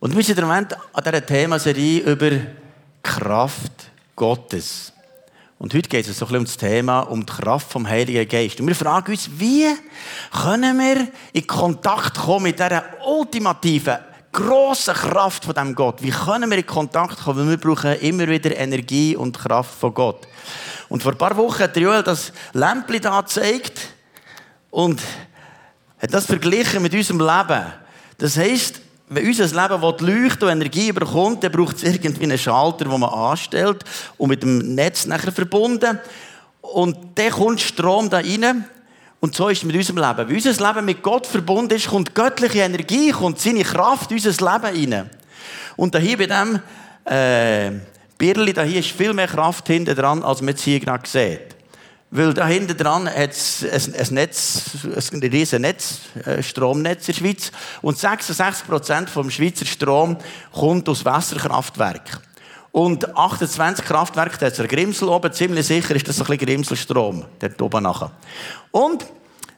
Und wir sind im Moment an dieser Themaserie über Kraft Gottes. Und heute geht es so ein bisschen um das Thema, um die Kraft vom Heiligen Geist. Und wir fragen uns, wie können wir in Kontakt kommen mit dieser ultimativen, grossen Kraft von dem Gott? Wie können wir in Kontakt kommen? Weil wir brauchen immer wieder Energie und Kraft von Gott. Und vor ein paar Wochen hat Joel das Lämpchen da gezeigt und hat das verglichen mit unserem Leben. Das heisst, wenn unser Leben leuchten und Energie bekommt, dann braucht es irgendwie einen Schalter, den man anstellt und mit dem Netz nachher verbunden. Und dann kommt Strom da rein. Und so ist es mit unserem Leben. Wenn unser Leben mit Gott verbunden ist, kommt göttliche Energie, kommt seine Kraft in unser Leben rein. Und hier bei diesem äh, Birli, da hier ist viel mehr Kraft hinter dran, als man jetzt hier gerade sieht. Weil da hinten dran hat es ein, Netz, ein riesen Netz, ein äh, Stromnetz in der Schweiz. Und 66 Prozent vom Schweizer Strom kommt aus Wasserkraftwerken. Und 28 Kraftwerke, da hat es Grimsel oben, ziemlich sicher ist das ein bisschen Grimselstrom, dort oben nachher. Und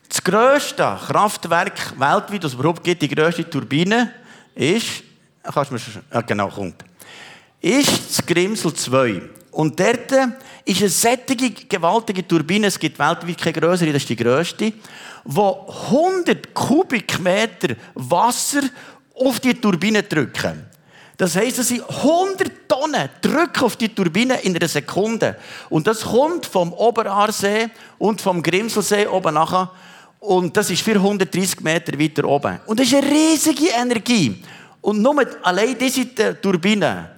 das grösste Kraftwerk weltweit, das es überhaupt gibt, die grösste Turbine, ist, kannst du mir, ja, genau, kommt, ist das Grimsel 2. Und dort ist eine sättige, gewaltige Turbine, es gibt weltweit keine größere, das ist die grösste, wo 100 Kubikmeter Wasser auf die Turbine drücken. Das heisst, es sind 100 Tonnen drücken auf die Turbine in einer Sekunde. Und das kommt vom Oberarsee und vom Grimselsee oben nachher. Und das ist 430 Meter weiter oben. Und das ist eine riesige Energie. Und nur allein diese Turbine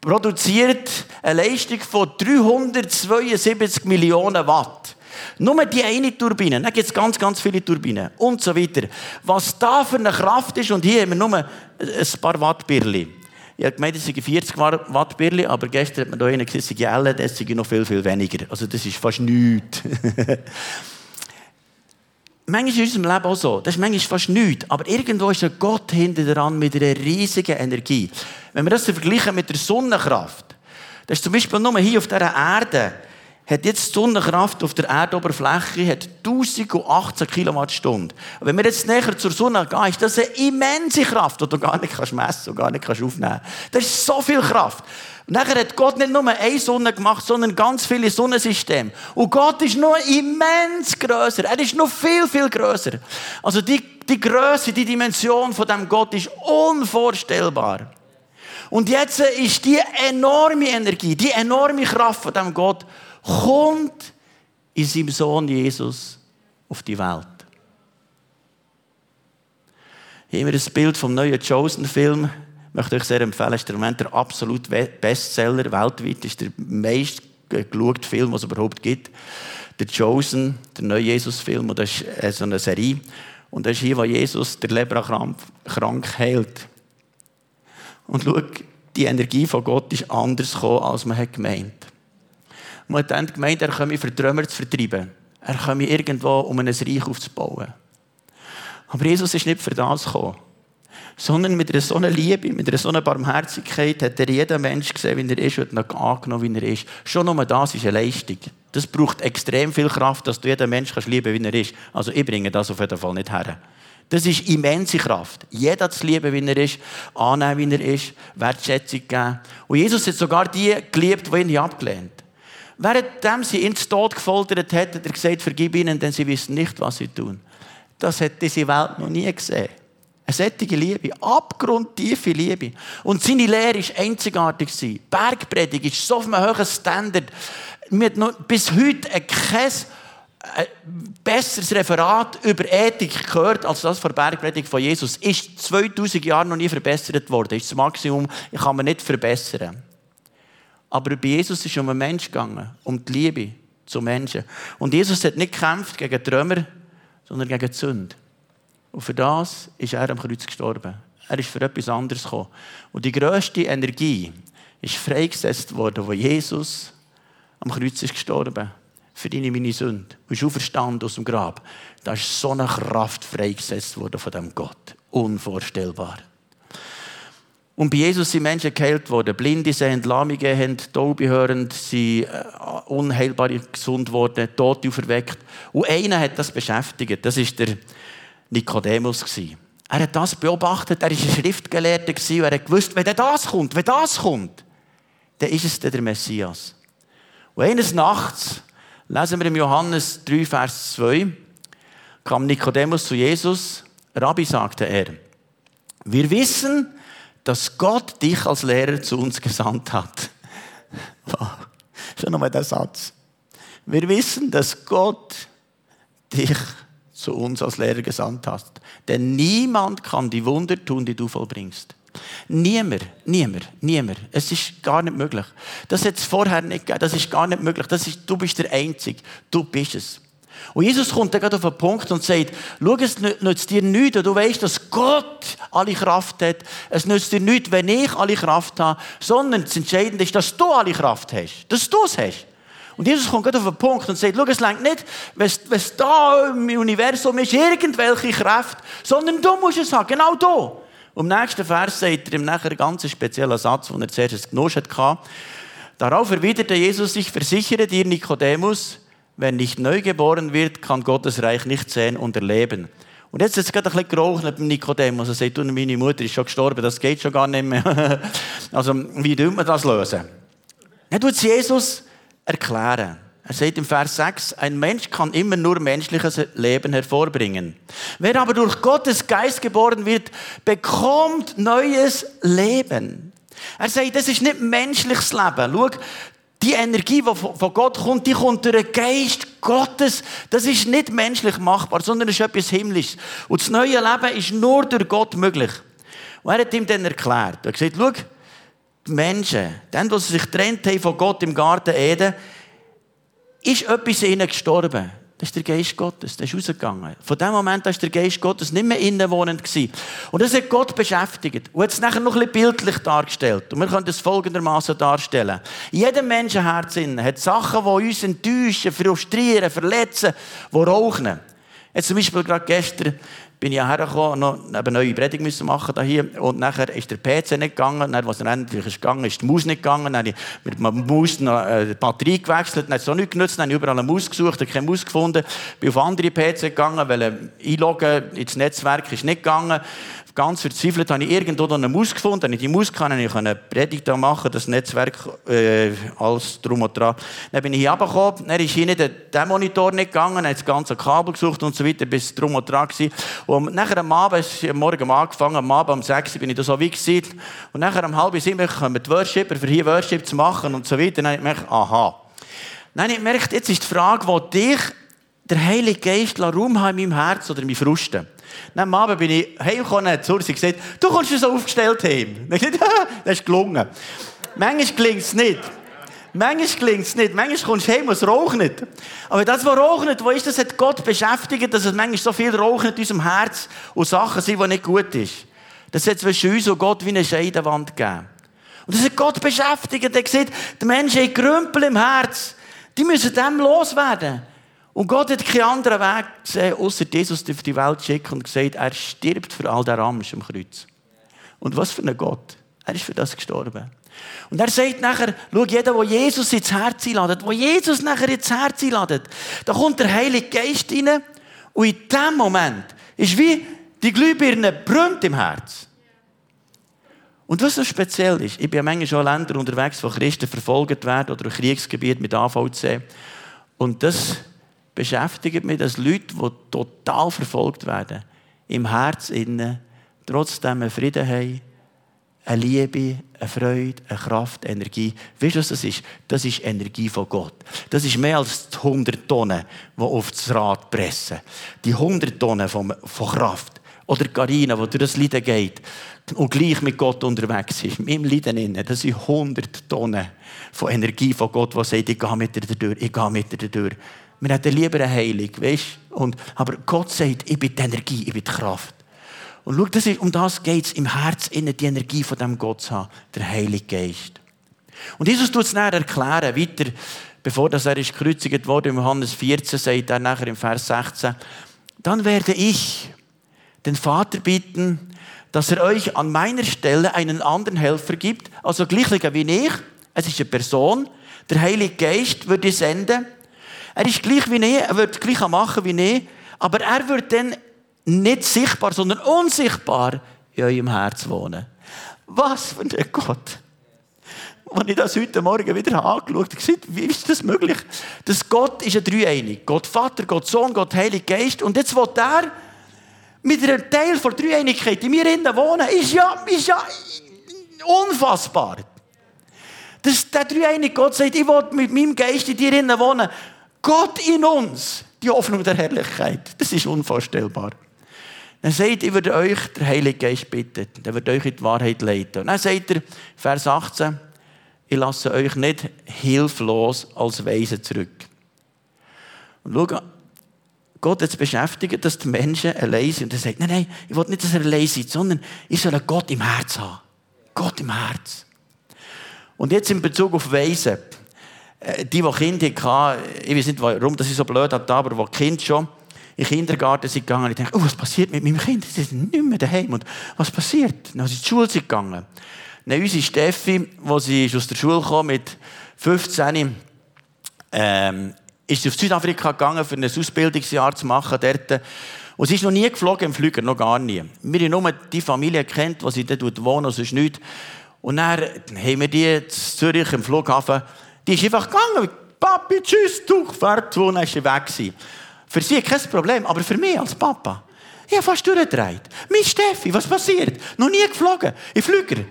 produziert eine Leistung von 372 Millionen Watt. Nur die eine Turbine, dann gibt es ganz, ganz viele Turbinen und so weiter. Was da für eine Kraft ist, und hier haben wir nur ein paar Watt Birli. Ich habe gemeint, es sind 40 Watt Birli, aber gestern hat man da einen gesagt, es sind noch viel, viel weniger. Also das ist fast nichts. manchmal ist in unserem Leben auch so. Das ist manchmal fast nichts. Aber irgendwo ist ein Gott hinter dran mit einer riesigen Energie. Wenn wir das vergleichen mit der Sonnenkraft, das ist zum Beispiel nur hier auf dieser Erde, hat jetzt die Sonnenkraft auf der Erdoberfläche hat 1018 Kilowattstunden. Wenn wir jetzt näher zur Sonne gehen, ist das eine immense Kraft, die du gar nicht messen kannst und gar nicht aufnehmen kannst. Das ist so viel Kraft. Nachher hat Gott nicht nur eine Sonne gemacht, sondern ganz viele Sonnensysteme. Und Gott ist noch immens größer. Er ist noch viel, viel größer. Also die, die Größe, die Dimension von dem Gott ist unvorstellbar. Und jetzt ist die enorme Energie, die enorme Kraft von dem Gott, kommt in seinem Sohn Jesus auf die Welt. Hier haben wir ein Bild vom neuen Chosen-Film möchte ich sehr empfehlen. Ist im Moment der absolute Bestseller weltweit. Ist der meist geschaute Film, was es überhaupt gibt. Der Chosen, der neue Jesus-Film. Und das ist äh, so eine Serie. Und das ist hier, wo Jesus der Lepra krank heilt. Und schau, die Energie von Gott ist anders gekommen, als man hat gemeint. Man hat dann gemeint, er komme für Trümmer zu vertreiben. Er komme irgendwo, um ein Reich aufzubauen. Aber Jesus ist nicht für das gekommen sondern mit einer so einer Liebe, mit einer so einer Barmherzigkeit hat er jeden Mensch gesehen, wie er ist und ihn angenommen, wie er ist. Schon nur das ist eine Leistung. Das braucht extrem viel Kraft, dass du jeden Mensch kannst lieben wie er ist. Also ich bringe das auf jeden Fall nicht her. Das ist immense Kraft. Jeder zu lieben, wie er ist, annehmen, wie er ist, Wertschätzung geben. Und Jesus hat sogar die geliebt, die ihn abgelehnt Währenddem sie ihn zu Tod gefoltert hat, hat er gesagt, vergib ihnen, denn sie wissen nicht, was sie tun. Das hat diese Welt noch nie gesehen. Eine sättige Liebe, abgrundtiefe Liebe. Und seine Lehre war einzigartig. Die Bergpredigt ist so auf einem hohen Standard. Wir haben bis heute kein ein besseres Referat über Ethik gehört als das von der Bergpredigt von Jesus. Ist 2000 Jahre noch nie verbessert worden. Ist das Maximum, ich kann man nicht verbessern. Aber bei Jesus ist es um einen Mensch gegangen, um die Liebe zu Menschen. Und Jesus hat nicht gekämpft gegen Trümmer, sondern gegen die Sünde. Und für das ist er am Kreuz gestorben. Er ist für etwas anderes gekommen. Und die grösste Energie ist freigesetzt worden, wo Jesus am Kreuz ist gestorben. Für deine meine Sünde. Und ist auferstanden aus dem Grab. Da ist so eine Kraft freigesetzt worden von dem Gott. Unvorstellbar. Und bei Jesus sind Menschen geheilt worden. Blinde sind, Lahmige haben, Taube hören, sind äh, unheilbar gesund worden, Tote auferweckt. Und einer hat das beschäftigt. Das ist der Nikodemus. Er hat das beobachtet, er war ein Schriftgelehrter und er hat gewusst, wenn das kommt, wenn das kommt, dann ist es der Messias. Und eines Nachts, lesen wir im Johannes 3, Vers 2, kam Nikodemus zu Jesus. Rabbi, sagte er, wir wissen, dass Gott dich als Lehrer zu uns gesandt hat. Schon nochmal der Satz. Wir wissen, dass Gott dich zu uns als Lehrer gesandt hat. Denn niemand kann die Wunder tun, die du vollbringst. Niemand, niemand, niemand. Es ist gar nicht möglich. Das hat es vorher nicht gegeben. Das ist gar nicht möglich. Das ist, du bist der Einzige. Du bist es. Und Jesus kommt dann gerade auf den Punkt und sagt, schau, es nützt dir nichts, du weißt, dass Gott alle Kraft hat. Es nützt dir nichts, wenn ich alle Kraft habe, sondern das Entscheidende ist, dass du alle Kraft hast. Dass du es hast. Und Jesus kommt gerade auf den Punkt und sagt, schau, es längt nicht, wenn es da im Universum ist, irgendwelche Kraft, sondern du musst es haben, genau du. Und im nächsten Vers sagt er ihm nachher einen ganz speziellen Satz, den er zuerst genossen hatte. Darauf erwiderte Jesus, ich versichere dir, Nikodemus, wer nicht neu geboren wird, kann Gottes Reich nicht sehen und erleben. Und jetzt ist es gerade ein bisschen geraucht beim Nikodemus. Er sagt, meine Mutter ist schon gestorben, das geht schon gar nicht mehr. also, wie tut man das lösen? Dann tut Jesus erklären. Er sagt im Vers 6, ein Mensch kann immer nur menschliches Leben hervorbringen. Wer aber durch Gottes Geist geboren wird, bekommt neues Leben. Er sagt, das ist nicht menschliches Leben. Schau, die Energie, die von Gott kommt, die kommt durch den Geist Gottes. Das ist nicht menschlich machbar, sondern es ist etwas Himmlisches. Und das neue Leben ist nur durch Gott möglich. Und er hat ihm dann erklärt. Er hat gesagt, schau, die Menschen, dann, als sie sich getrennt haben von Gott im Garten Eden, ist etwas in ihnen gestorben. Das ist der Geist Gottes, der ist rausgegangen. Von dem Moment an ist der Geist Gottes nicht mehr innenwohnend. Und das hat Gott beschäftigt. Und hat es nachher noch ein bisschen bildlich dargestellt. Und wir können das folgendermaßen darstellen. In jedem Menschenherz hat Sachen, die uns enttäuschen, frustrieren, verletzen, die rauchen. Jetzt zum Beispiel gerade gestern bin ich hergekommen, noch eine neue Predigt müssen machen hier. Und nachher ist der PC nicht gegangen. Dann, was endlich ist gegangen, ist die Maus nicht gegangen. Dann habe ich mit der Maus noch äh, die Batterie gewechselt. Dann hat es auch nicht genutzt. Dann habe ich überall eine Maus gesucht, habe keine Maus gefunden. Bin auf andere PC gegangen, weil einloggen ins Netzwerk ist nicht gegangen ganz verzweifelt, habe ich irgendwo eine Maus gefunden. Habe ich die Maus kann ich eine Predigt machen, das Netzwerk, äh, alles drum und dran. Dann bin ich hier runtergekommen, dann ist hinten der, der Monitor nicht gegangen, habe das ganze Kabel gesucht und so weiter, bis drum und dran war. Und nachher am Abend, es am Morgen angefangen, am Abend um 6 Uhr bin ich da so wie gewesen. Und nachher um halb sieben kommen die Worshipper, für hier Worship zu machen und so weiter. Dann habe ich gemerkt, aha. Dann habe ich gemerkt, jetzt ist die Frage, wo dich der Heilige Geist Raum haben in meinem Herz oder in meinen Frusten. Dann am Abend bin ich heimgekommen und zu gesagt, du kommst so aufgestellt heim. Dann gesagt, das ist gelungen. Manchmal gelingt es nicht. Manchmal gelingt es nicht. Manchmal kommst du heim und es raucht nicht. Aber das, was raucht, wo ist das, hat Gott beschäftigt, dass es manchmal so viel raucht in unserem Herz und Sachen sind, die nicht gut sind. Das hat zwischen uns und Gott wie eine Scheidewand gegeben. Und das hat Gott beschäftigt. Er gesagt, die Menschen haben Grümpel im Herz. Die müssen dem loswerden. Und Gott hat keinen anderen Weg gesehen, außer Jesus auf die Welt schicken und gesagt, er stirbt für all der Ramsch am Kreuz. Und was für ein Gott. Er ist für das gestorben. Und er sagt nachher, schau, jeder, der Jesus ins Herz einladet, der Jesus nachher ins Herz einladet, da kommt der Heilige Geist rein und in dem Moment ist wie die Glühbirne brennt im Herz. Und was so speziell ist, ich bin ja manchmal schon Länder unterwegs, wo Christen verfolgt werden oder Kriegsgebiet mit AVC. Und das beschäftigt mich, dass Leute, die total verfolgt werden, im Herz innen trotzdem einen Frieden haben, eine Liebe, eine Freude, eine Kraft, Energie. Weißt du, was das ist? Das ist Energie von Gott. Das ist mehr als die 100 Tonnen, die auf das Rad pressen. Die 100 Tonnen von, von Kraft. Oder Carina, die durch das Leiden geht und gleich mit Gott unterwegs ist. Mit Leiden innen. Das sind 100 Tonnen von Energie von Gott, die sagt, ich gehe mit dir durch, ich gehe mit dir durch. Wir hätten lieber eine Heilung, weißt? Und, aber Gott sagt, ich bin die Energie, ich bin die Kraft. Und schau, das ist, um das geht es, im Herz innen die Energie von dem Gott zu haben, der Heilige Geist. Und Jesus tut es nachher erklären, weiter, bevor das er ist gekreuzigt wurde, im Johannes 14, sagt er nachher im Vers 16, dann werde ich den Vater bitten, dass er euch an meiner Stelle einen anderen Helfer gibt, also gleicher wie ich, es ist eine Person, der Heilige Geist würde senden, er ist gleich wie ich, er wird gleich machen wie ich, aber er wird dann nicht sichtbar, sondern unsichtbar in eurem Herz wohnen. Was für ein Gott! Als ich das heute Morgen wieder angeschaut habe, wie ist das möglich? Das Gott ist ein Dreieinig. Gott Vater, Gott Sohn, Gott Heiliger Geist. Und jetzt will er mit einem Teil der Dreieinigkeit in mir innen wohnen, ist ja, ist ja unfassbar. Das, der dreieinige Gott sagt, ich will mit meinem Geist in dir innen wohnen. Gott in uns, die Hoffnung der Herrlichkeit. Das ist unvorstellbar. Dann sagt, ich würde euch der Heilige Geist bitten. Der wird euch in die Wahrheit leiten. Und dann sagt er, Vers 18, ich lasse euch nicht hilflos als Weise zurück. Und schau, Gott jetzt beschäftigt, dass die Menschen allein sind. Und er sagt, nein, nein, ich will nicht, dass er allein ist, sondern ich soll Gott im Herz haben. Gott im Herz. Und jetzt in Bezug auf Weisen. Äh, die, die Kinder hatten, ich weiß nicht, warum das ich so blöd hatte, aber die Kinder schon in den Kindergarten sind gegangen, ich dachte, oh, was passiert mit meinem Kind? Sie sind nicht mehr daheim. Und was passiert? Dann sind sie in die Schule gegangen. Dann unsere Steffi, als sie aus der Schule kam, mit 15, ähm, ist sie auf Südafrika gegangen, für ein Ausbildungsjahr zu machen dort. Und sie ist noch nie geflogen im Flüger, noch gar nie. Wir haben nur die Familie kennt, die sie dort wohnt, sonst nicht. Und dann haben wir die in Zürich im Flughafen, die ist einfach gegangen. Papi, tschüss, du, fährt und dann ist sie weg. Für sie kein Problem, aber für mich als Papa, ich habe fast durchgedreht. Mein Steffi, was passiert? Noch nie geflogen, im Flüger.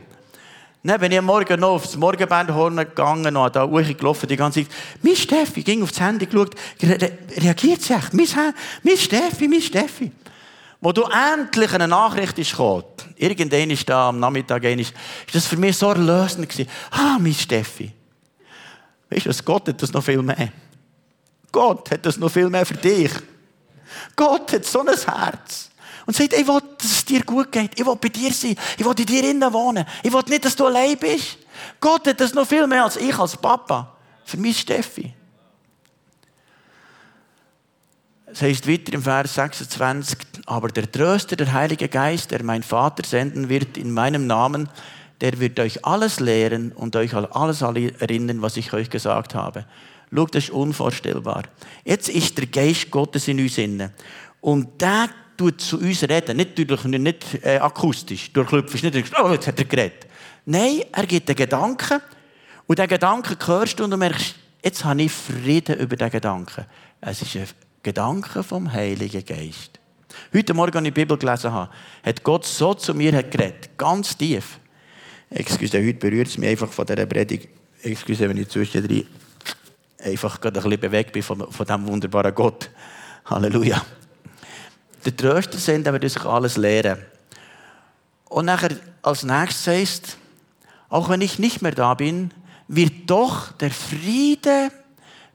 Dann bin ich am Morgen noch aufs Morgenbandhorn gegangen und da gelaufen die ganze Zeit. Mein Steffi ging aufs Handy geschaut, reagiert sie echt? Mein, mein Steffi, mein Steffi. Wo du endlich eine Nachricht ist gekommen, ist da am Nachmittag, ist das für mich so erlösend gewesen. Ah, mein Steffi. Weißt du, Gott hat das noch viel mehr. Gott hat das noch viel mehr für dich. Gott hat so ein Herz. Und sagt, ich will, dass es dir gut geht. Ich will bei dir sein. Ich will in dir innen wohnen. Ich will nicht, dass du allein bist. Gott hat das noch viel mehr als ich als Papa. Für mich Steffi. Es heißt weiter im Vers 26, aber der Tröster, der Heilige Geist, der mein Vater senden wird in meinem Namen, der wird euch alles lehren und euch an alles erinnern, was ich euch gesagt habe. Schaut, das ist unvorstellbar. Jetzt ist der Geist Gottes in uns inne. Und der tut zu uns reden. Nicht, durch, nicht äh, akustisch. Du klopfst nicht und oh, jetzt hat er geredet. Nein, er gibt einen Gedanken. Und diesen Gedanken hörst du und du merkst, jetzt habe ich Frieden über diesen Gedanken. Es ist ein Gedanke vom Heiligen Geist. Heute Morgen, als ich die Bibel gelesen habe, hat Gott so zu mir geredet, ganz tief. Excuse, heute berührt es mich einfach von dieser Predigt. Excuse, wenn ich zwischendrin einfach gerade ein bisschen bewegt bin von, von diesem wunderbaren Gott. Halleluja. Der Tröster sind, der wird sich alles lehren. Und nachher als nächstes heißt, auch wenn ich nicht mehr da bin, wird doch der Friede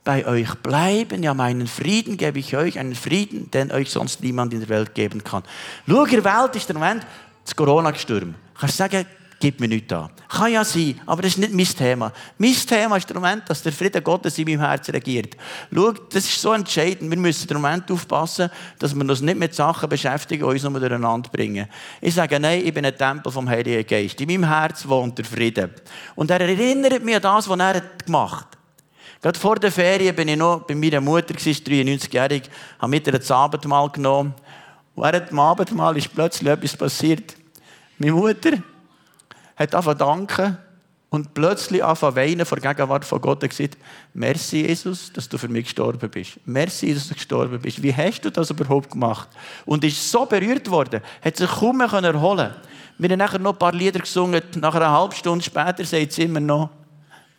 bei euch bleiben. Ja, meinen Frieden gebe ich euch, einen Frieden, den euch sonst niemand in der Welt geben kann. Schau, in der Welt ist der Moment das Corona-Gesturm. Kannst du sagen, gib mir nichts an. Kann ja sein, aber das ist nicht mein Thema. Mein Thema ist der Moment, dass der Friede Gottes in meinem Herzen regiert. Schau, das ist so entscheidend. Wir müssen im Moment aufpassen, dass wir uns nicht mit Sachen beschäftigen, die uns nur durcheinander bringen. Ich sage, nein, ich bin ein Tempel vom Heiligen Geist. In meinem Herz wohnt der Friede. Und er erinnert mich an das, was er gemacht hat. Gerade vor der Ferien bin ich noch bei meiner Mutter, 93-jährig, habe mit ihr das Abendmahl genommen. Während dem Abendmahl ist plötzlich etwas passiert. Meine Mutter hat angefangen danken und plötzlich angefangen weinen vor der Gegenwart von Gott und gesagt, merci Jesus, dass du für mich gestorben bist. Merci, dass du gestorben bist. Wie hast du das überhaupt gemacht? Und ist so berührt worden, hat sich kaum mehr erholen Wir haben nachher noch ein paar Lieder gesungen. Nach einer halben Stunde später sagt sie immer noch,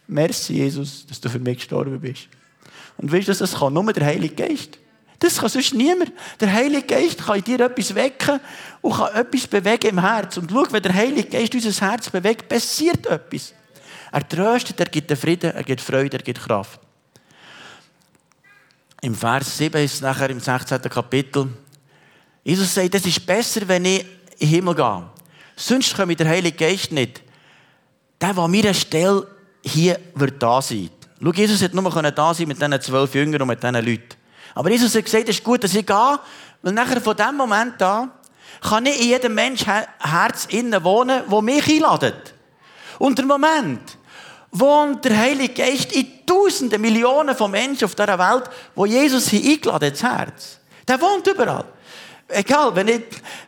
Merci, Jesus, dass du für mich gestorben bist. Und weißt du, das kann nur der Heilige Geist. Das kann sonst niemand. Der Heilige Geist kann in dir etwas wecken und kann etwas bewegen im Herz. Und schau, wenn der Heilige Geist unser Herz bewegt, passiert etwas. Er tröstet, er gibt den Frieden, er gibt Freude, er gibt Kraft. Im Vers 7 ist es nachher im 16. Kapitel. Jesus sagt, es ist besser, wenn ich in den Himmel gehe. Sonst komme der Heilige Geist nicht. Der, der an meiner Stelle hier wird da sein. Schau, Jesus hat nur da sein mit diesen zwölf Jüngern und mit diesen Leuten. Aber Jesus hat gesagt, es ist gut, dass ich gehe, weil nachher von diesem Moment an kann nicht in jedem Mensch Herz innen wohnen, wo mich einladet. Und der Moment, wo der Heilige Geist in Tausenden, Millionen von Menschen auf dieser Welt, wo Jesus hier eingeladen ins Herz, der wohnt überall. Egal, wenn ich,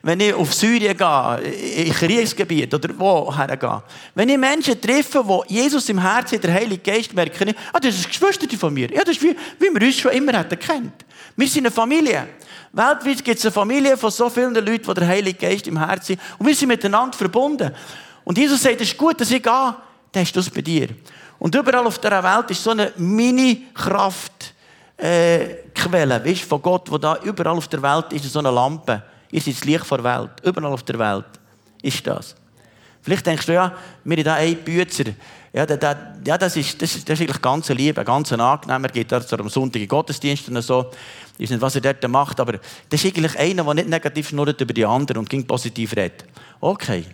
wenn ich auf Syrien gehe, in Kriegsgebiet oder woher gehe. Wenn ich Menschen treffe, die Jesus im Herzen, der Heilige Geist, merke ich, ah, das ist ein Geschwister von mir. Ja, das ist wie, wie wir uns schon immer hätten kennt. Wir sind eine Familie. Weltweit gibt es eine Familie von so vielen Leuten, die der Heilige Geist im Herzen sind. Und wir sind miteinander verbunden. Und Jesus sagt, es ist gut, dass ich gehe, dann du das bei dir. Und überall auf dieser Welt ist so eine Mini-Kraft, äh, Quelle, weißt, von Gott, wo da überall auf der Welt ist, so eine Lampe. Ihr seid das Licht der Welt. Überall auf der Welt ist das. Vielleicht denkst du, ja, wir haben hier einen Bützer. Ja, der, der, ja das, ist, das, ist, das ist eigentlich ganz lieb, ganz angenehm. Er geht dort am Sonntag in Gottesdienst und so. Ich weiß nicht, was er dort macht, aber das ist eigentlich einer, der nicht negativ schnurrt über die anderen und ging positiv redet. Okay.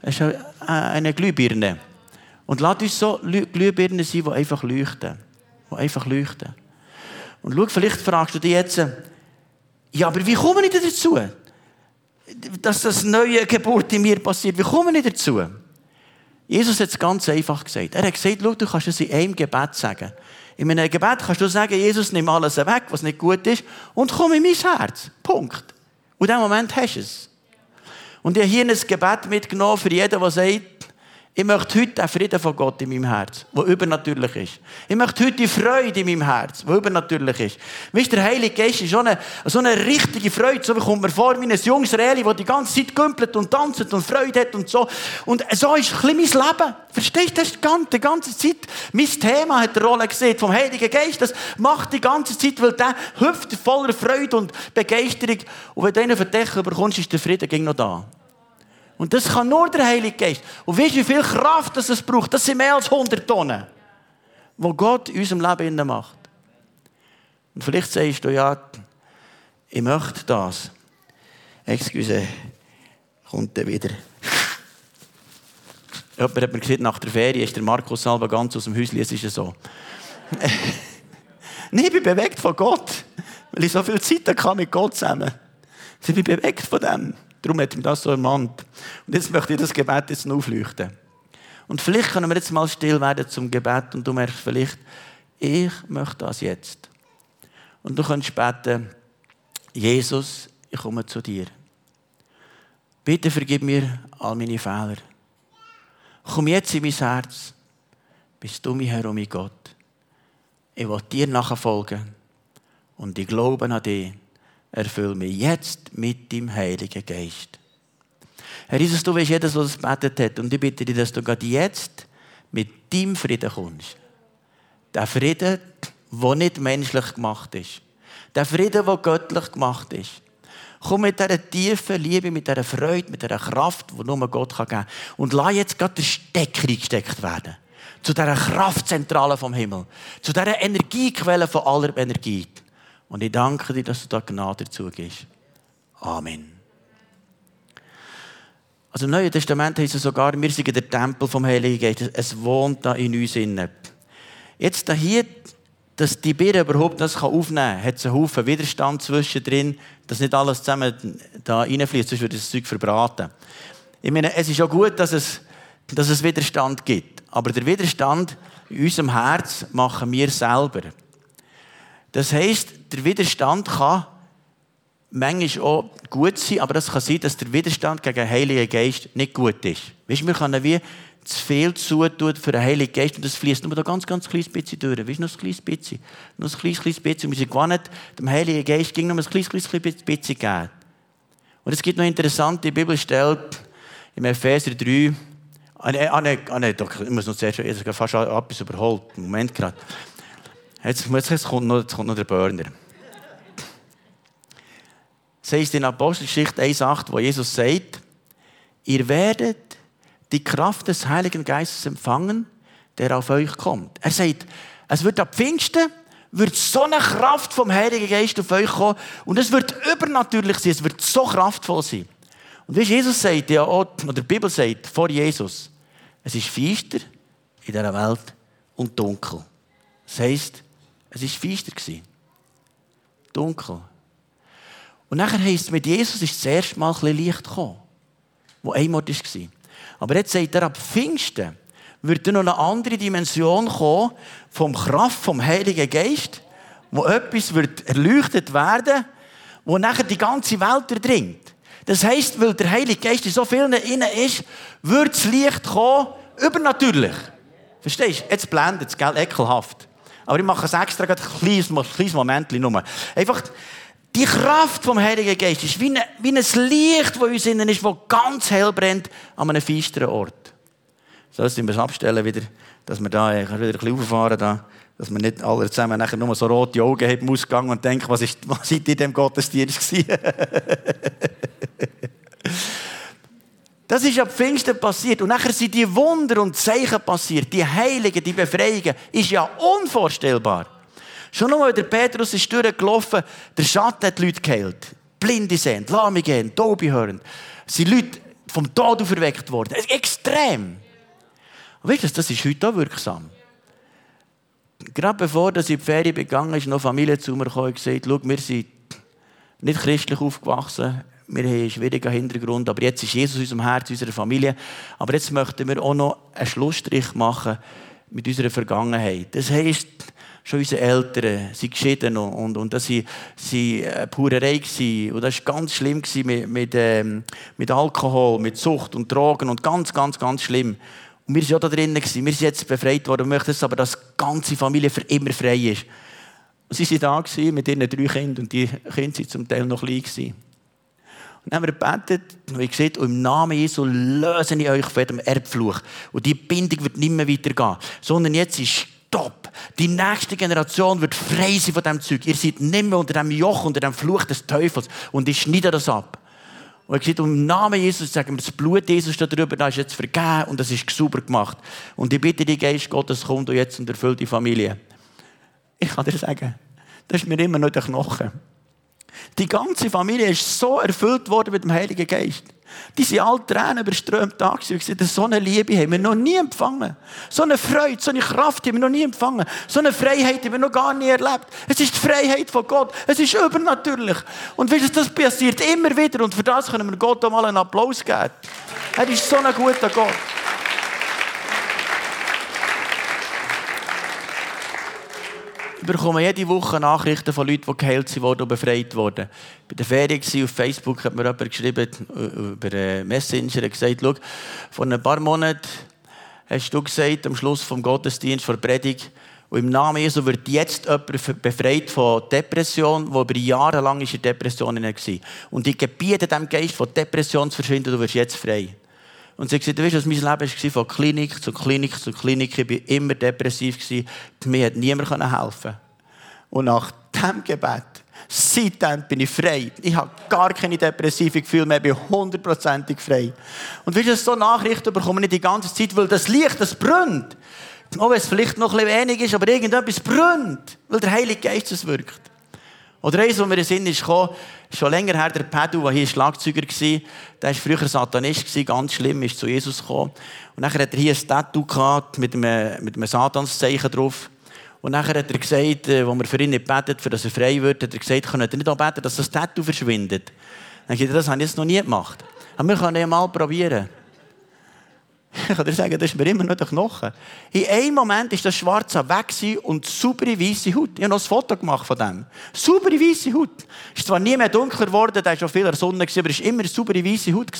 Er ist eine Glühbirne. Und lass uns so Glühbirnen sein, die einfach leuchten. Die einfach leuchten. Und schau, vielleicht fragst du dich jetzt, ja, aber wie komme ich dazu? Dass das neue Geburt in mir passiert. Wie komme ich dazu? Jesus hat es ganz einfach gesagt. Er hat gesagt, schau, du kannst es in einem Gebet sagen. In einem Gebet kannst du sagen, Jesus, nimm alles weg, was nicht gut ist, und komm in mein Herz. Punkt. Und in dem Moment hast du es. Und ich habe hier ein Gebet mitgenommen für jeden, der sagt, ich möchte heute den Frieden von Gott in meinem Herz, der übernatürlich ist. Ich möchte heute die Freude in meinem Herz, die übernatürlich ist. Weißt du, der Heilige Geist ist so eine, so eine richtige Freude. So kommt mir vor wie ein junges Reli, das die ganze Zeit gümpelt und tanzt und Freude hat und so. Und so ist ein bisschen mein Leben. Verstehst du? Das ist die ganze Zeit. Mein Thema hat eine Rolle gesehen vom Heiligen Geist. Das macht die ganze Zeit, weil der hüpft voller Freude und Begeisterung. Und wenn du einen Verdecken bekommst, ist der Frieden ging noch da. Und das kann nur der Heilige Geist. Und weißt du, wie viel Kraft das es braucht? Das sind mehr als 100 Tonnen, wo Gott in unserem Leben macht. Und vielleicht sagst du, ja, ich möchte das. Excuse, kommt er wieder. Jemand hat mir gesagt, nach der Ferie ist der Markus Salva ganz aus dem Häuschen. Es ist ja so. Nein, ich bin bewegt von Gott. Weil ich so viel Zeit hatte mit Gott zusammen. Ich bin bewegt von dem. Darum hat ihm das so ermahnt. Und jetzt möchte ich das Gebet jetzt aufleuchten. Und vielleicht können wir jetzt mal still werden zum Gebet und du merkst vielleicht, ich möchte das jetzt. Und du kannst beten, Jesus, ich komme zu dir. Bitte vergib mir all meine Fehler. Komm jetzt in mein Herz. Bist du mein Herr und mein Gott. Ich will dir nachfolgen und ich glaube an dich. Erfüll mich jetzt mit dem Heiligen Geist. Herr Jesus, du weißt jedes, was es betet hat. Und ich bitte dich, dass du gerade jetzt mit deinem Frieden kommst. Der Frieden, der nicht menschlich gemacht ist. Der Frieden, der göttlich gemacht ist. Komm mit dieser tiefen Liebe, mit dieser Freude, mit dieser Kraft, die nur Gott geben kann. Und lass jetzt gerade der Stecker eingesteckt werden. Zu dieser Kraftzentrale vom Himmel. Zu dieser Energiequelle von aller Energie. Und ich danke dir, dass du da Gnade dazu. Amen. Also im Neuen Testament heißt es sogar, wir sind der Tempel vom Heiligen Geist. Es wohnt da in uns innen. Jetzt hier, dass die Birne überhaupt das aufnehmen kann, hat es einen Haufen Widerstand zwischendrin, dass nicht alles zusammen da reinfließt, sonst wird das Zeug verbraten. Ich meine, es ist auch gut, dass es, dass es Widerstand gibt. Aber der Widerstand in unserem Herz machen wir selber. Das heisst, der Widerstand kann manchmal auch gut sein, aber es kann sein, dass der Widerstand gegen den Heiligen Geist nicht gut ist. Weißt, wir können wie zu viel zutun für den Heiligen Geist und das fließt nur da ganz, ganz kleines bisschen durch. Weißt, nur ein kleines bisschen. Nur ein kleines, kleines bisschen. Wir sind gewohnt, dem Heiligen Geist ging nur ein kleines, kleines, kleines bisschen geben. Und es gibt noch interessante Bibelstellen im Epheser 3. Ah, nein, ah, ah, nein, ich muss noch zuerst, ich habe fast etwas überholt. Moment gerade. Jetzt, jetzt, kommt noch, jetzt kommt noch der Burner. Es heißt in Apostelgeschichte 1,8, wo Jesus sagt, ihr werdet die Kraft des Heiligen Geistes empfangen, der auf euch kommt. Er sagt, es wird ab Pfingsten wird so eine Kraft vom Heiligen Geist auf euch kommen und es wird übernatürlich sein, es wird so kraftvoll sein. Und wie Jesus sagt, ja, oder die Bibel sagt vor Jesus, es ist feister in dieser Welt und dunkel. Das heisst, es war feister. Dunkel. Und nachher heisst es, mit Jesus ist das erste Mal ein bisschen Licht gekommen, wo ein Ort war. Aber jetzt sagt er, ab Pfingsten wird noch eine andere Dimension kommen vom Kraft vom Heiligen Geist, wo etwas wird erleuchtet werden, wo nachher die ganze Welt erdringt. Das heisst, weil der Heilige Geist in so vielen innen ist, wird das Licht kommen, übernatürlich. Verstehst du? Jetzt blendet es, gell? Ekelhaft. Aber ich mache es extra ein kleines, kleines Moment nur. Einfach, die Kraft vom Heiligen Geist ist wie ein, wie ein Licht, das uns innen ist, das ganz hell brennt an einem feisteren Ort. So, jetzt müssen wir abstellen wieder, dass wir da wieder ein bisschen auffahren da, dass wir nicht alle zusammen nachher nur so rote Augen haben im und denken, was, ist, was seid ihr in diesem Gottesdienst Das ist ab Pfingsten passiert. Und nachher sind die Wunder und Zeichen passiert. Die Heiligen, die Befreiungen, ist ja unvorstellbar. Schon einmal, der Petrus ist durchgelaufen, der Schatten hat die Leute geheilt. Blinde sehen, Lahme gehen, Taube hören. Sind Leute vom Tod auferweckt worden. Extrem. Und weißt du, das ist heute auch wirksam. Gerade bevor das in die Ferien begangen ist, noch Familie zu mir gekommen und gesagt, schau, wir sind nicht christlich aufgewachsen, wir haben einen schwierigen Hintergrund, aber jetzt ist Jesus in unserem Herz, in unserer Familie. Aber jetzt möchten wir auch noch einen Schlussstrich machen mit unserer Vergangenheit. Das heisst, schon unsere Eltern sind geschieden und, und, das war eine Purerei. Gewesen. Und das war ganz schlimm mit, mit, ähm, mit Alkohol, mit Sucht und Drogen und ganz, ganz, ganz schlimm. Und wir waren ja da drinnen. Gewesen. Wir sind jetzt befreit worden und möchten aber, dass die ganze Familie für immer frei ist. Und sie waren da gewesen, mit ihren drei Kindern und die Kinder waren zum Teil noch klein. Gewesen. Dann haben wir gebetet und ich gesagt, im Namen Jesu löse ich euch von dem Erbfluch. Und die Bindung wird nicht mehr weitergehen. Sondern jetzt ist Stopp. Die nächste Generation wird frei sein von diesem Zeug. Ihr seid nicht mehr unter dem Joch, unter dem Fluch des Teufels. Und ich schneide das ab. Und ich gesagt, im Namen Jesus sagen wir, das Blut Jesus da drüber, das ist jetzt vergeben und das ist sauber gemacht. Und ich bitte die Geist Gottes, kommt jetzt und erfüllt die Familie. Ich kann dir sagen, das ist mir immer noch der Knochen. Die ganze Familie ist so erfüllt worden mit dem Heiligen Geist. Die sind alle Tränen überströmt da. So eine Liebe haben wir noch nie empfangen. So eine Freude, so eine Kraft haben wir noch nie empfangen. So eine Freiheit haben wir noch gar nie erlebt. Es ist die Freiheit von Gott. Es ist übernatürlich. Und wisst ihr, das passiert immer wieder. Und für das können wir Gott einmal einen Applaus geben. Er ist so ein guter Gott. Bekomme jede Woche Nachrichten von Leuten, die geheilt wurden und befreit wurden. Bei der Ferien auf Facebook hat mir jemand geschrieben, über äh, Messenger, und gesagt, schau, vor ein paar Monaten hast du gesagt, am Schluss vom Gottesdienst, vor der Predigt, und im Namen Jesu wird jetzt jemand befreit von Depression, wo über Jahre lang in Depressionen war. Und ich gebiete dem Geist von Depression zu verschwinden, du wirst jetzt frei. Und sie hat gesagt, du weißt, was mein Leben war, von Klinik zu Klinik zu Klinik. Ich war immer depressiv. Mir hat niemand helfen Und nach diesem Gebet, seitdem bin ich frei. Ich habe gar keine depressiven Gefühle mehr, ich bin hundertprozentig frei. Und weißt du, so Nachrichten bekomme ich die ganze Zeit, weil das Licht, das brennt. Auch wenn es vielleicht noch ein wenig ist, aber irgendetwas brennt, weil der Heilige Geist es wirkt. Oder eins, wo mir in den Sinn ist gekommen, schon länger her, der Pedro, der hier Schlagzeuger war, der war früher Satanist, ganz schlimm, ist zu Jesus gekommen. Und nachher hat er hier ein Tattoo gehabt mit einem, mit einem Satanszeichen drauf. Und nachher hat er gesagt, äh, wo wir für ihn nicht betet, für dass er frei wird, hat er gesagt, könnt ihr nicht auch beten, dass das Tattoo verschwindet? Dann habe ich das habe ich jetzt noch nie gemacht. Aber wir können ja mal probieren. Ich kann dir sagen, das ist mir immer noch der Knochen. In einem Moment war das Schwarze weg und saubere weiße Haut. Ich habe noch ein Foto gemacht von dem. Saubere weiße Haut. Es ist zwar nie mehr dunkler geworden, da war schon viel Sonne, aber es war immer saubere weiße Haut.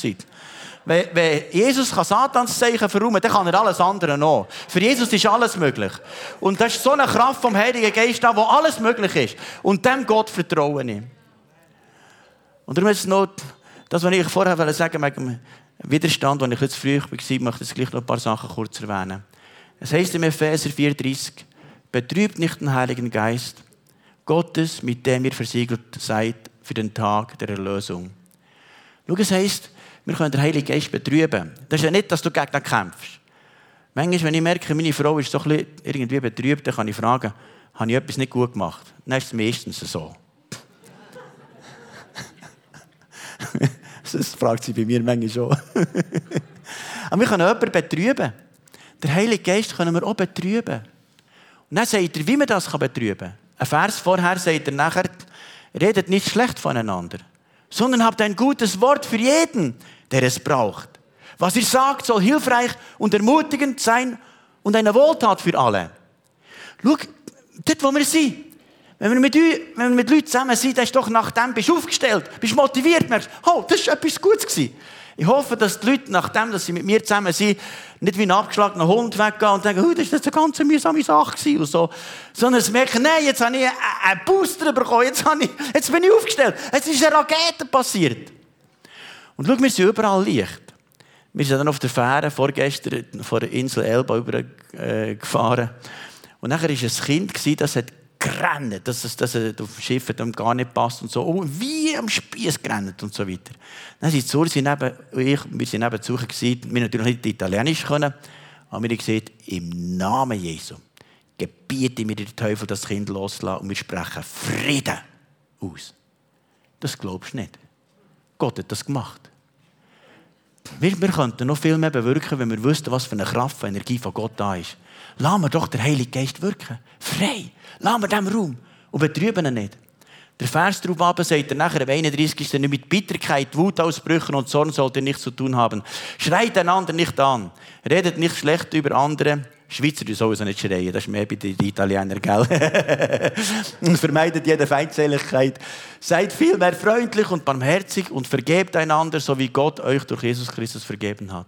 Wenn, wenn Jesus kann Satanszeichen verräumen dann kann er alles andere noch. Für Jesus ist alles möglich. Und das ist so eine Kraft vom Heiligen Geist da, wo alles möglich ist. Und dem Gott vertrauen ich. Und darum ist es noch, das, was ich vorher sagen wollte, Widerstand, den ich jetzt früh war, möchte ich jetzt gleich noch ein paar Sachen kurz erwähnen. Es heißt im Epheser 4,30, betrübt nicht den Heiligen Geist, Gottes, mit dem ihr versiegelt seid für den Tag der Erlösung. Schau, es heisst, wir können den Heiligen Geist betrüben. Das ist ja nicht, dass du gegen ihn kämpfst. Manchmal, wenn ich merke, meine Frau ist so ein irgendwie betrübt, dann kann ich fragen, habe ich etwas nicht gut gemacht? Dann ist es meistens so. Das fragt sie bei mir manchmal schon. Aber wir können jemanden betrüben. Der Heilige Geist können wir auch betrüben. Und dann sagt er, wie man das betrüben kann. Ein Vers vorher sagt er nachher, redet nicht schlecht voneinander, sondern habt ein gutes Wort für jeden, der es braucht. Was ihr sagt, soll hilfreich und ermutigend sein und eine Wohltat für alle. Schau, dort wo wir sind. Wenn wir mit, wenn wir mit Leuten zusammen sind, dann ist doch nach dem bist du aufgestellt, bist motiviert, merkst, oh, das war etwas Gutes. Gewesen. Ich hoffe, dass die Leute, nachdem dass sie mit mir zusammen sind, nicht wie ein abgeschlagener Hund weggehen und denken, oh, das war eine ganz mühsame Sache und so. Sondern sie merken, nein, jetzt habe ich einen Booster bekommen, jetzt, habe ich, jetzt bin ich aufgestellt. Es ist eine Rakete passiert. Und schau, wir sind überall Licht. Wir sind dann auf der Fähre vorgestern von der Insel Elba über, äh. Und nachher war ein Kind, das hat gerannt, dass es, dass auf dem Schiff gar nicht passt und so. Oh, wie am Spieß gerannt und so weiter. Dann sind Sur, sind neben, ich, wir sind neben Besucher gewesen, wir natürlich nicht Italienisch können, aber wir haben gesagt, im Namen Jesu gebiete mir der Teufel das Kind loslassen und wir sprechen Frieden aus. Das glaubst du nicht. Gott hat das gemacht. Wir, wir könnten noch viel mehr bewirken, wenn wir wüssten, was für eine Kraft, und Energie von Gott da ist. Lassen wir doch den Heiligen Geist wirken. Frei. Lassen wir dem Raum. Und betrüben ihn nicht. Der Vers darauf aber sagt er nachher, am 31. nicht mit Bitterkeit, Wutausbrüchen und Zorn sollt ihr nichts zu tun haben. Schreit einander nicht an. Redet nicht schlecht über andere. Schweizer die sowieso nicht schreien, das ist mehr bei den Italienern, gell? und vermeidet jede Feindseligkeit. Seid vielmehr freundlich und barmherzig und vergebt einander, so wie Gott euch durch Jesus Christus vergeben hat.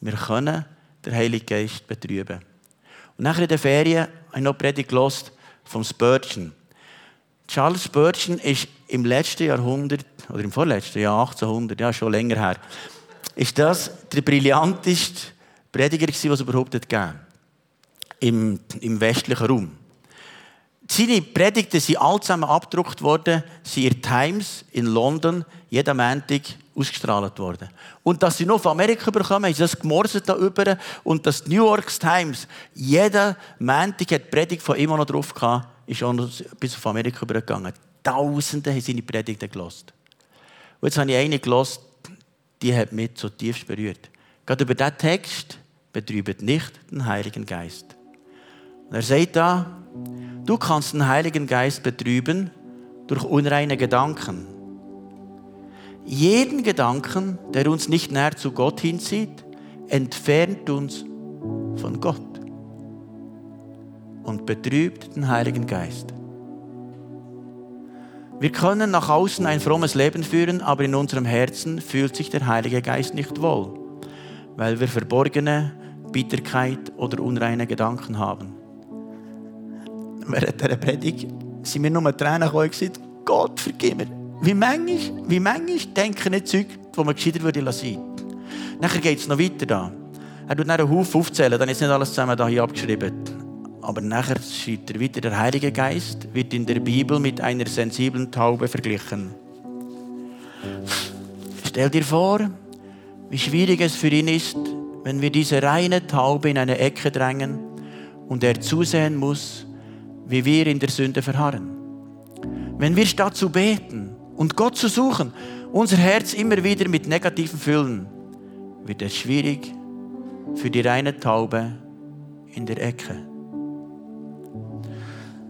Wir können den Heiligen Geist betrüben. Und nachher in der Ferien habe ich noch Predigt gelost vom Spurgeon. Charles Spurgeon ist im letzten Jahrhundert, oder im vorletzten Jahr, 1800, ja, schon länger her, ist das der brillanteste Prediger was es überhaupt gegeben im, im westlichen Raum. Seine Predigten sind alle zusammen abgedruckt worden, sind in Times in London jeden Montag ausgestrahlt worden. Und dass sie noch von Amerika bekommen, ist das gemorset da über und das New York Times jeden Montag die Predigt von ihm noch drauf gehabt, ist auch bis auf Amerika übergegangen. Tausende haben seine Predigten gelost. Und jetzt habe ich eine gelost, die hat mich zutiefst berührt. Gerade über diesen Text betrübt nicht den Heiligen Geist. Und er sagt da, du kannst den Heiligen Geist betrüben durch unreine Gedanken. Jeden Gedanken, der uns nicht näher zu Gott hinzieht, entfernt uns von Gott und betrübt den Heiligen Geist. Wir können nach außen ein frommes Leben führen, aber in unserem Herzen fühlt sich der Heilige Geist nicht wohl, weil wir verborgene Bitterkeit oder unreine Gedanken haben während dieser Predigt sind mir nur Tränen gekommen und gesagt, Gott, vergib mir. Wie manchmal, wie manchmal denken nicht Zeug, die man gescheiter würde lassen. Nachher geht es noch weiter da. Er tut einen Haufen aufzählen, dann ist nicht alles zusammen da hier abgeschrieben. Aber nachher schreibt er weiter, der Heilige Geist wird in der Bibel mit einer sensiblen Taube verglichen. Stell dir vor, wie schwierig es für ihn ist, wenn wir diese reine Taube in eine Ecke drängen und er zusehen muss, wie wir in der Sünde verharren. Wenn wir statt zu beten und Gott zu suchen, unser Herz immer wieder mit Negativen füllen, wird es schwierig für die reine Taube in der Ecke.